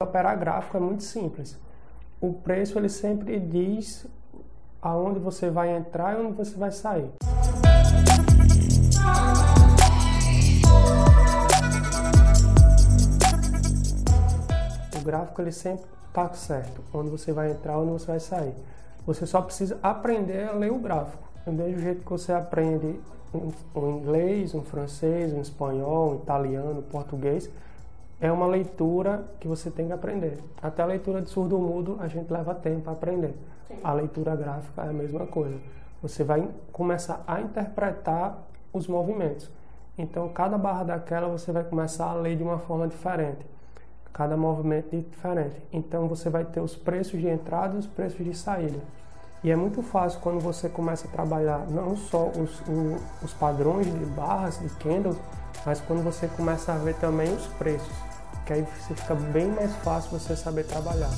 Operar gráfico é muito simples. O preço ele sempre diz aonde você vai entrar e onde você vai sair. O gráfico ele sempre está certo, onde você vai entrar, onde você vai sair. Você só precisa aprender a ler o gráfico. Do mesmo jeito que você aprende um inglês, um francês, um espanhol, um italiano, um português, é uma leitura que você tem que aprender. Até a leitura de surdo-mudo a gente leva tempo para aprender. Sim. A leitura gráfica é a mesma coisa. Você vai começar a interpretar os movimentos. Então, cada barra daquela você vai começar a ler de uma forma diferente. Cada movimento diferente. Então, você vai ter os preços de entrada e os preços de saída. E é muito fácil quando você começa a trabalhar não só os, os padrões de barras, de candles, mas quando você começa a ver também os preços que aí fica bem mais fácil você saber trabalhar.